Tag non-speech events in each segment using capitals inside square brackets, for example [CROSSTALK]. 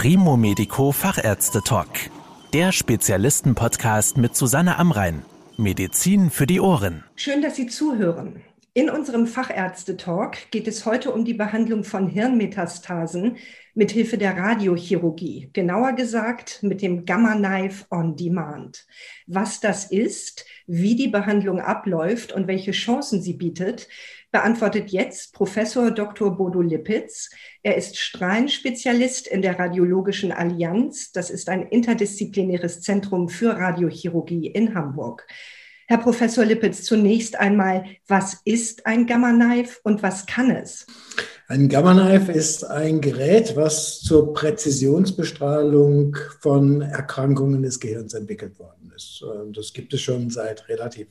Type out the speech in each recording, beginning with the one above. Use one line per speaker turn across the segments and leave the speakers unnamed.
Primo Medico Fachärzte Talk. Der Spezialisten-Podcast mit Susanne Amrein. Medizin für die Ohren.
Schön, dass Sie zuhören. In unserem Fachärzte-Talk geht es heute um die Behandlung von Hirnmetastasen mit Hilfe der Radiochirurgie, genauer gesagt mit dem Gamma Knife on Demand. Was das ist, wie die Behandlung abläuft und welche Chancen sie bietet, beantwortet jetzt Professor Dr. Bodo Lippitz. Er ist Strahlenspezialist in der Radiologischen Allianz. Das ist ein interdisziplinäres Zentrum für Radiochirurgie in Hamburg. Herr Professor Lippitz, zunächst einmal, was ist ein Gamma Knife und was kann es?
Ein Gamma Knife ist ein Gerät, was zur Präzisionsbestrahlung von Erkrankungen des Gehirns entwickelt worden ist. Das gibt es schon seit relativ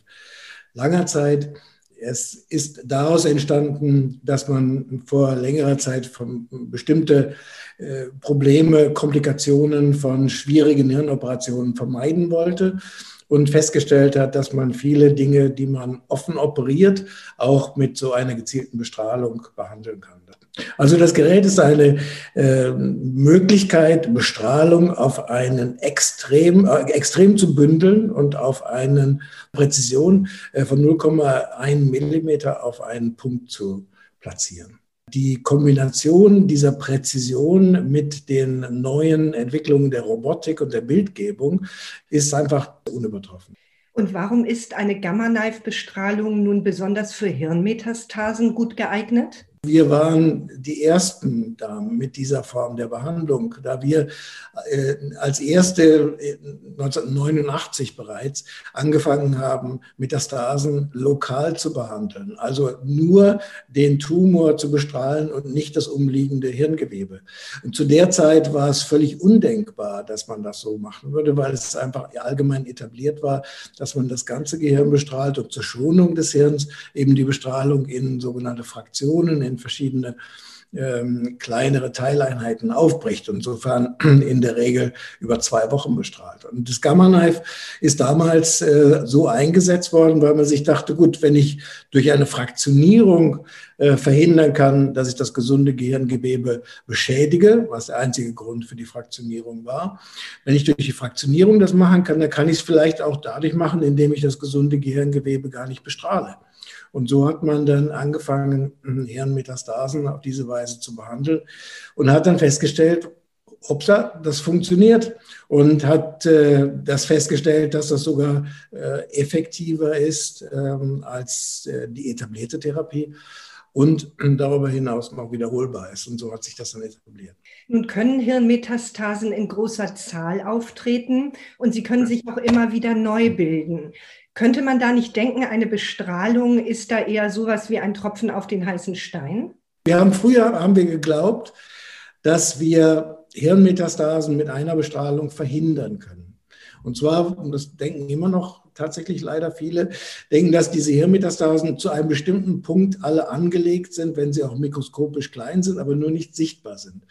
langer Zeit. Es ist daraus entstanden, dass man vor längerer Zeit bestimmte äh, Probleme, Komplikationen von schwierigen Hirnoperationen vermeiden wollte und festgestellt hat, dass man viele Dinge, die man offen operiert, auch mit so einer gezielten Bestrahlung behandeln kann. Also das Gerät ist eine äh, Möglichkeit, Bestrahlung auf einen extrem, äh, extrem zu bündeln und auf eine Präzision äh, von 0,1 Millimeter auf einen Punkt zu platzieren. Die Kombination dieser Präzision mit den neuen Entwicklungen der Robotik und der Bildgebung ist einfach unübertroffen.
Und warum ist eine Gamma-Knife-Bestrahlung nun besonders für Hirnmetastasen gut geeignet?
Wir waren die Ersten da mit dieser Form der Behandlung, da wir äh, als Erste 1989 bereits angefangen haben, Metastasen lokal zu behandeln, also nur den Tumor zu bestrahlen und nicht das umliegende Hirngewebe. Und zu der Zeit war es völlig undenkbar, dass man das so machen würde, weil es einfach allgemein etabliert war, dass man das ganze Gehirn bestrahlt und zur Schonung des Hirns eben die Bestrahlung in sogenannte Fraktionen, in verschiedene ähm, kleinere Teileinheiten aufbricht und insofern [CLEARS THROAT] in der Regel über zwei Wochen bestrahlt. Und das Gamma Knife ist damals äh, so eingesetzt worden, weil man sich dachte, gut, wenn ich durch eine Fraktionierung äh, verhindern kann, dass ich das gesunde Gehirngewebe beschädige, was der einzige Grund für die Fraktionierung war. Wenn ich durch die Fraktionierung das machen kann, dann kann ich es vielleicht auch dadurch machen, indem ich das gesunde Gehirngewebe gar nicht bestrahle. Und so hat man dann angefangen, Hirnmetastasen auf diese Weise zu behandeln und hat dann festgestellt, hoppsa, das funktioniert und hat äh, das festgestellt, dass das sogar äh, effektiver ist ähm, als äh, die etablierte Therapie und darüber hinaus noch wiederholbar ist. Und so hat sich das dann etabliert.
Nun können Hirnmetastasen in großer Zahl auftreten und sie können sich auch immer wieder neu bilden. Könnte man da nicht denken, eine Bestrahlung ist da eher sowas wie ein Tropfen auf den heißen Stein?
Wir haben früher haben wir geglaubt, dass wir Hirnmetastasen mit einer Bestrahlung verhindern können. Und zwar, und das denken immer noch tatsächlich leider viele, denken, dass diese Hirnmetastasen zu einem bestimmten Punkt alle angelegt sind, wenn sie auch mikroskopisch klein sind, aber nur nicht sichtbar sind.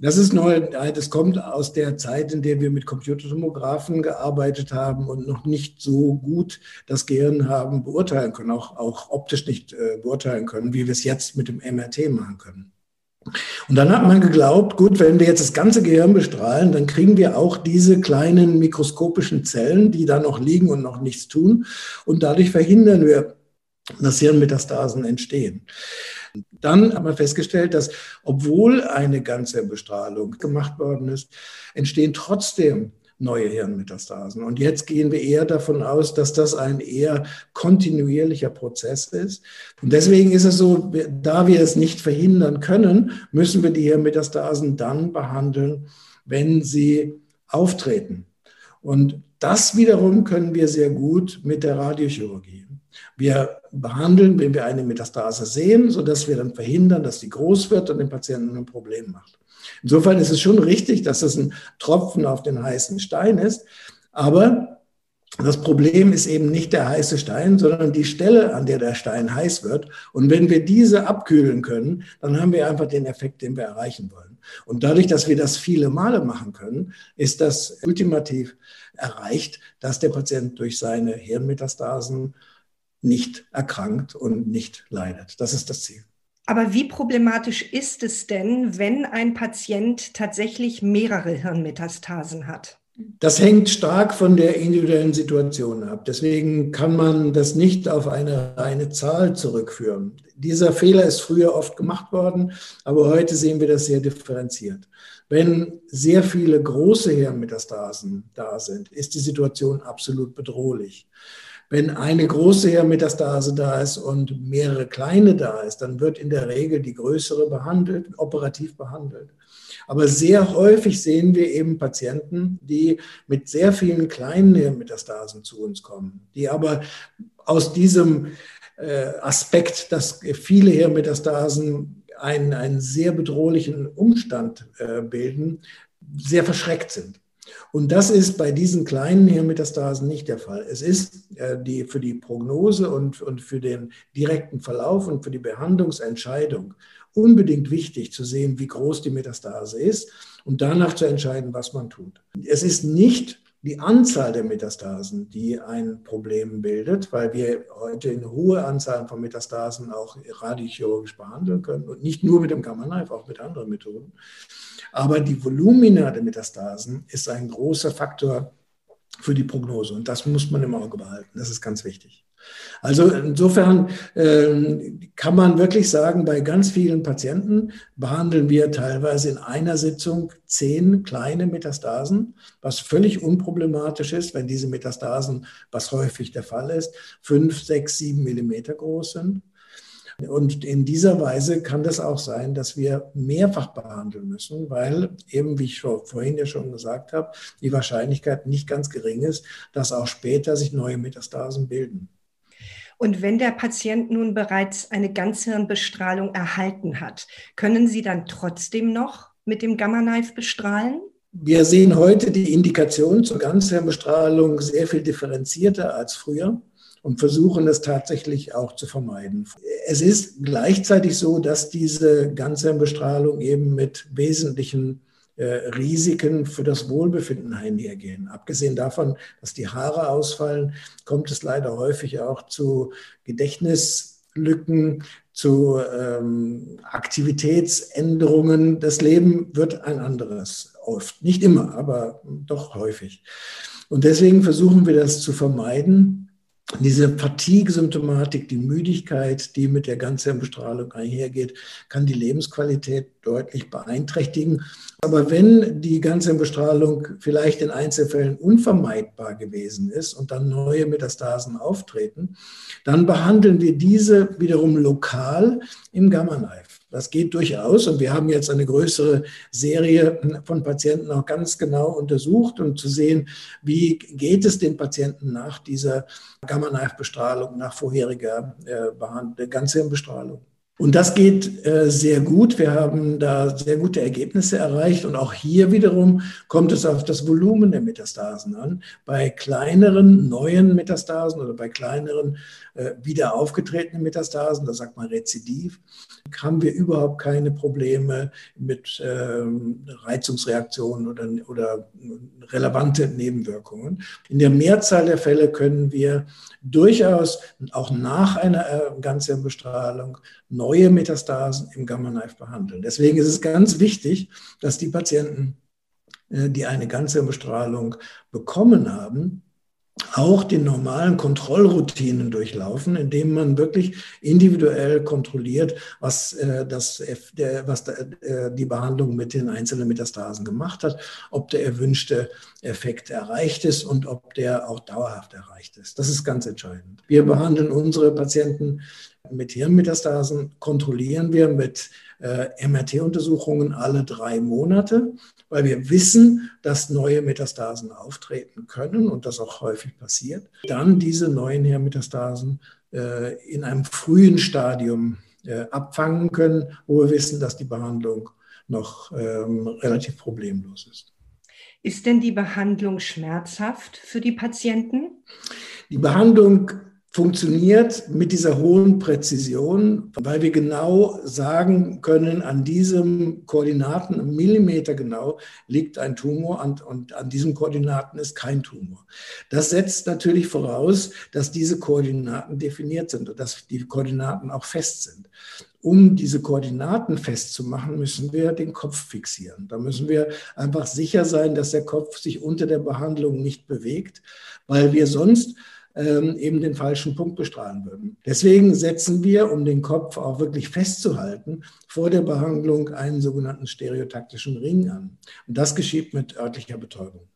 Das ist neu, das kommt aus der Zeit, in der wir mit Computertomographen gearbeitet haben und noch nicht so gut das Gehirn haben beurteilen können, auch, auch optisch nicht äh, beurteilen können, wie wir es jetzt mit dem MRT machen können. Und dann hat man geglaubt, gut, wenn wir jetzt das ganze Gehirn bestrahlen, dann kriegen wir auch diese kleinen mikroskopischen Zellen, die da noch liegen und noch nichts tun. Und dadurch verhindern wir, dass Hirnmetastasen entstehen. Dann haben wir festgestellt, dass obwohl eine ganze Bestrahlung gemacht worden ist, entstehen trotzdem neue Hirnmetastasen. Und jetzt gehen wir eher davon aus, dass das ein eher kontinuierlicher Prozess ist. Und deswegen ist es so, da wir es nicht verhindern können, müssen wir die Hirnmetastasen dann behandeln, wenn sie auftreten. Und das wiederum können wir sehr gut mit der Radiochirurgie. Wir behandeln, wenn wir eine Metastase sehen, sodass wir dann verhindern, dass die groß wird und den Patienten ein Problem macht. Insofern ist es schon richtig, dass das ein Tropfen auf den heißen Stein ist. Aber das Problem ist eben nicht der heiße Stein, sondern die Stelle, an der der Stein heiß wird. Und wenn wir diese abkühlen können, dann haben wir einfach den Effekt, den wir erreichen wollen. Und dadurch, dass wir das viele Male machen können, ist das ultimativ erreicht, dass der Patient durch seine Hirnmetastasen nicht erkrankt und nicht leidet. Das ist das Ziel.
Aber wie problematisch ist es denn, wenn ein Patient tatsächlich mehrere Hirnmetastasen hat?
Das hängt stark von der individuellen Situation ab. Deswegen kann man das nicht auf eine reine Zahl zurückführen. Dieser Fehler ist früher oft gemacht worden, aber heute sehen wir das sehr differenziert. Wenn sehr viele große Hirnmetastasen da sind, ist die Situation absolut bedrohlich. Wenn eine große Hirnmetastase da ist und mehrere kleine da ist, dann wird in der Regel die größere behandelt, operativ behandelt. Aber sehr häufig sehen wir eben Patienten, die mit sehr vielen kleinen Hirnmetastasen zu uns kommen, die aber aus diesem äh, Aspekt, dass viele Hirnmetastasen einen, einen sehr bedrohlichen Umstand äh, bilden, sehr verschreckt sind. Und das ist bei diesen kleinen Hirnmetastasen nicht der Fall. Es ist äh, die, für die Prognose und, und für den direkten Verlauf und für die Behandlungsentscheidung unbedingt wichtig zu sehen, wie groß die Metastase ist und danach zu entscheiden, was man tut. Es ist nicht die Anzahl der Metastasen, die ein Problem bildet, weil wir heute eine hohe Anzahl von Metastasen auch radiochirurgisch behandeln können und nicht nur mit dem Gamma-Knife, auch mit anderen Methoden. Aber die Volumina der Metastasen ist ein großer Faktor für die Prognose und das muss man im Auge behalten. Das ist ganz wichtig. Also insofern äh, kann man wirklich sagen, bei ganz vielen Patienten behandeln wir teilweise in einer Sitzung zehn kleine Metastasen, was völlig unproblematisch ist, wenn diese Metastasen, was häufig der Fall ist, fünf, sechs, sieben Millimeter groß sind. Und in dieser Weise kann das auch sein, dass wir mehrfach behandeln müssen, weil eben, wie ich vorhin ja schon gesagt habe, die Wahrscheinlichkeit nicht ganz gering ist, dass auch später sich neue Metastasen bilden.
Und wenn der Patient nun bereits eine Ganzhirnbestrahlung erhalten hat, können Sie dann trotzdem noch mit dem Gamma-Knife bestrahlen?
Wir sehen heute die Indikation zur Ganzhirnbestrahlung sehr viel differenzierter als früher und versuchen es tatsächlich auch zu vermeiden. Es ist gleichzeitig so, dass diese Ganzhirnbestrahlung eben mit wesentlichen äh, Risiken für das Wohlbefinden einhergehen. Abgesehen davon, dass die Haare ausfallen, kommt es leider häufig auch zu Gedächtnislücken, zu ähm, Aktivitätsänderungen. Das Leben wird ein anderes, oft. Nicht immer, aber doch häufig. Und deswegen versuchen wir das zu vermeiden diese Fatigue-Symptomatik, die Müdigkeit, die mit der Ganzhirnbestrahlung einhergeht, kann die Lebensqualität deutlich beeinträchtigen. Aber wenn die Ganzhirnbestrahlung vielleicht in Einzelfällen unvermeidbar gewesen ist und dann neue Metastasen auftreten, dann behandeln wir diese wiederum lokal im Gamma-Knife. Das geht durchaus und wir haben jetzt eine größere Serie von Patienten auch ganz genau untersucht, um zu sehen, wie geht es den Patienten nach dieser Gamma-Knife-Bestrahlung, nach vorheriger äh, Ganzhirnbestrahlung. Und das geht äh, sehr gut. Wir haben da sehr gute Ergebnisse erreicht. Und auch hier wiederum kommt es auf das Volumen der Metastasen an. Bei kleineren neuen Metastasen oder bei kleineren äh, wieder aufgetretenen Metastasen, da sagt man Rezidiv, haben wir überhaupt keine Probleme mit ähm, Reizungsreaktionen oder, oder relevante Nebenwirkungen. In der Mehrzahl der Fälle können wir durchaus auch nach einer äh, Ganzhirnbestrahlung neue Metastasen im Gamma-Knife behandeln. Deswegen ist es ganz wichtig, dass die Patienten, äh, die eine Ganzhirnbestrahlung bekommen haben, auch die normalen Kontrollroutinen durchlaufen, indem man wirklich individuell kontrolliert, was, äh, das, der, was da, äh, die Behandlung mit den einzelnen Metastasen gemacht hat, ob der erwünschte Effekt erreicht ist und ob der auch dauerhaft erreicht ist. Das ist ganz entscheidend. Wir behandeln unsere Patienten mit Hirnmetastasen, kontrollieren wir mit äh, MRT-Untersuchungen alle drei Monate, weil wir wissen, dass neue Metastasen auftreten können und das auch häufig passiert. Dann diese neuen Hirnmetastasen äh, in einem frühen Stadium äh, abfangen können, wo wir wissen, dass die Behandlung noch ähm, relativ problemlos ist.
Ist denn die Behandlung schmerzhaft für die Patienten?
Die Behandlung funktioniert mit dieser hohen Präzision, weil wir genau sagen können, an diesem Koordinaten, Millimeter genau, liegt ein Tumor und, und an diesen Koordinaten ist kein Tumor. Das setzt natürlich voraus, dass diese Koordinaten definiert sind und dass die Koordinaten auch fest sind. Um diese Koordinaten festzumachen, müssen wir den Kopf fixieren. Da müssen wir einfach sicher sein, dass der Kopf sich unter der Behandlung nicht bewegt, weil wir sonst ähm, eben den falschen Punkt bestrahlen würden. Deswegen setzen wir, um den Kopf auch wirklich festzuhalten, vor der Behandlung einen sogenannten stereotaktischen Ring an. Und das geschieht mit örtlicher Betäubung.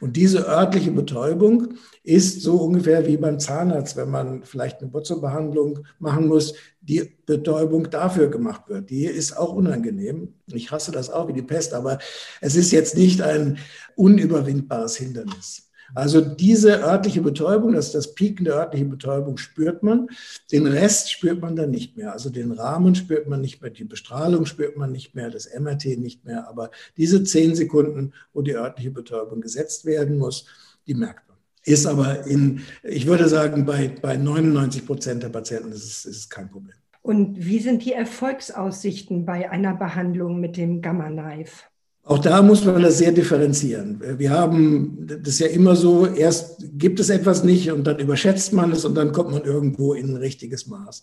Und diese örtliche Betäubung ist so ungefähr wie beim Zahnarzt, wenn man vielleicht eine Wurzelbehandlung machen muss, die Betäubung dafür gemacht wird. Die ist auch unangenehm. Ich hasse das auch wie die Pest, aber es ist jetzt nicht ein unüberwindbares Hindernis. Also diese örtliche Betäubung, das, das Pieken der örtlichen Betäubung spürt man. Den Rest spürt man dann nicht mehr. Also den Rahmen spürt man nicht mehr, die Bestrahlung spürt man nicht mehr, das MRT nicht mehr. Aber diese zehn Sekunden, wo die örtliche Betäubung gesetzt werden muss, die merkt man. Ist aber in, ich würde sagen, bei, bei 99 Prozent der Patienten ist es, ist es kein Problem.
Und wie sind die Erfolgsaussichten bei einer Behandlung mit dem Gamma-Knife?
Auch da muss man das sehr differenzieren. Wir haben das ist ja immer so, erst gibt es etwas nicht und dann überschätzt man es und dann kommt man irgendwo in ein richtiges Maß.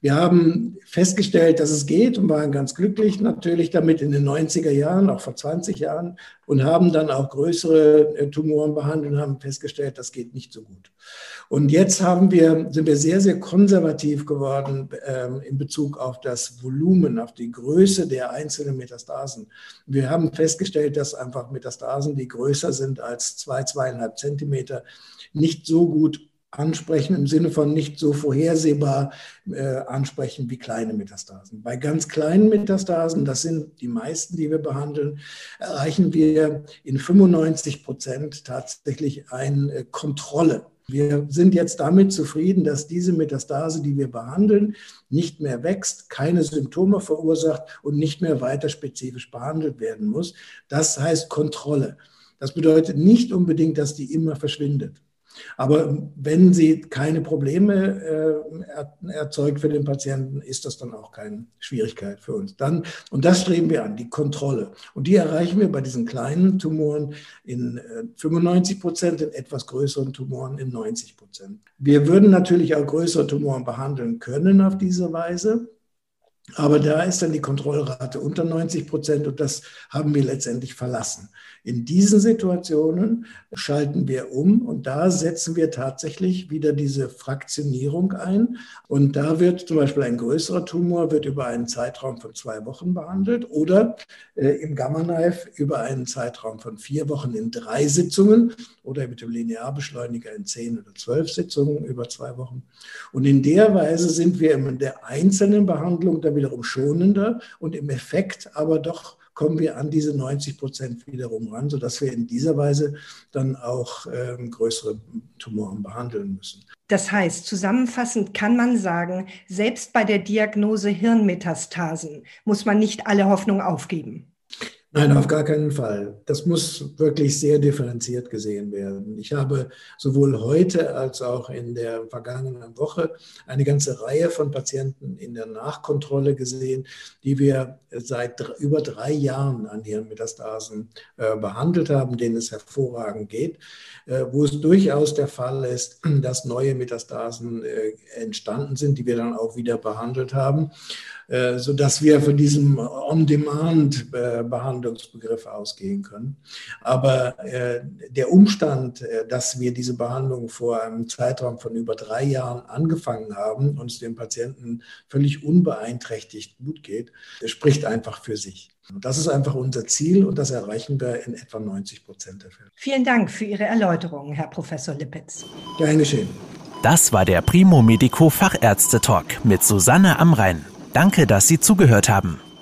Wir haben festgestellt, dass es geht und waren ganz glücklich natürlich damit in den 90er Jahren, auch vor 20 Jahren, und haben dann auch größere äh, Tumoren behandelt und haben festgestellt, das geht nicht so gut. Und jetzt haben wir, sind wir sehr, sehr konservativ geworden ähm, in Bezug auf das Volumen, auf die Größe der einzelnen Metastasen. Wir haben festgestellt, dass einfach Metastasen, die größer sind als zwei, zweieinhalb Zentimeter, nicht so gut ansprechen im Sinne von nicht so vorhersehbar äh, ansprechen wie kleine Metastasen. Bei ganz kleinen Metastasen, das sind die meisten, die wir behandeln, erreichen wir in 95 Prozent tatsächlich eine äh, Kontrolle wir sind jetzt damit zufrieden, dass diese Metastase, die wir behandeln, nicht mehr wächst, keine Symptome verursacht und nicht mehr weiter spezifisch behandelt werden muss. Das heißt Kontrolle. Das bedeutet nicht unbedingt, dass die immer verschwindet. Aber wenn sie keine Probleme äh, erzeugt für den Patienten, ist das dann auch keine Schwierigkeit für uns. Dann, und das streben wir an, die Kontrolle. Und die erreichen wir bei diesen kleinen Tumoren in äh, 95 Prozent, in etwas größeren Tumoren in 90 Prozent. Wir würden natürlich auch größere Tumoren behandeln können auf diese Weise. Aber da ist dann die Kontrollrate unter 90 Prozent und das haben wir letztendlich verlassen. In diesen Situationen schalten wir um und da setzen wir tatsächlich wieder diese Fraktionierung ein. Und da wird zum Beispiel ein größerer Tumor wird über einen Zeitraum von zwei Wochen behandelt oder äh, im Gamma-Knife über einen Zeitraum von vier Wochen in drei Sitzungen oder mit dem Linearbeschleuniger in zehn oder zwölf Sitzungen über zwei Wochen. Und in der Weise sind wir in der einzelnen Behandlung dann wiederum schonender und im Effekt aber doch kommen wir an diese 90 Prozent wiederum ran, sodass wir in dieser Weise dann auch ähm, größere Tumoren behandeln müssen.
Das heißt, zusammenfassend kann man sagen, selbst bei der Diagnose Hirnmetastasen muss man nicht alle Hoffnung aufgeben.
Nein, auf gar keinen Fall. Das muss wirklich sehr differenziert gesehen werden. Ich habe sowohl heute als auch in der vergangenen Woche eine ganze Reihe von Patienten in der Nachkontrolle gesehen, die wir seit über drei Jahren an ihren Metastasen äh, behandelt haben, denen es hervorragend geht, äh, wo es durchaus der Fall ist, [CLEARS THROAT] dass neue Metastasen äh, entstanden sind, die wir dann auch wieder behandelt haben. Sodass wir von diesem On-Demand-Behandlungsbegriff ausgehen können. Aber äh, der Umstand, äh, dass wir diese Behandlung vor einem Zeitraum von über drei Jahren angefangen haben und es dem Patienten völlig unbeeinträchtigt gut geht, spricht einfach für sich. Das ist einfach unser Ziel und das erreichen wir in etwa 90 Prozent der Fälle.
Vielen Dank für Ihre Erläuterungen, Herr Professor Lippitz.
Gern geschehen.
Das war der Primo Medico Fachärzte Talk mit Susanne Amrein. Danke, dass Sie zugehört haben.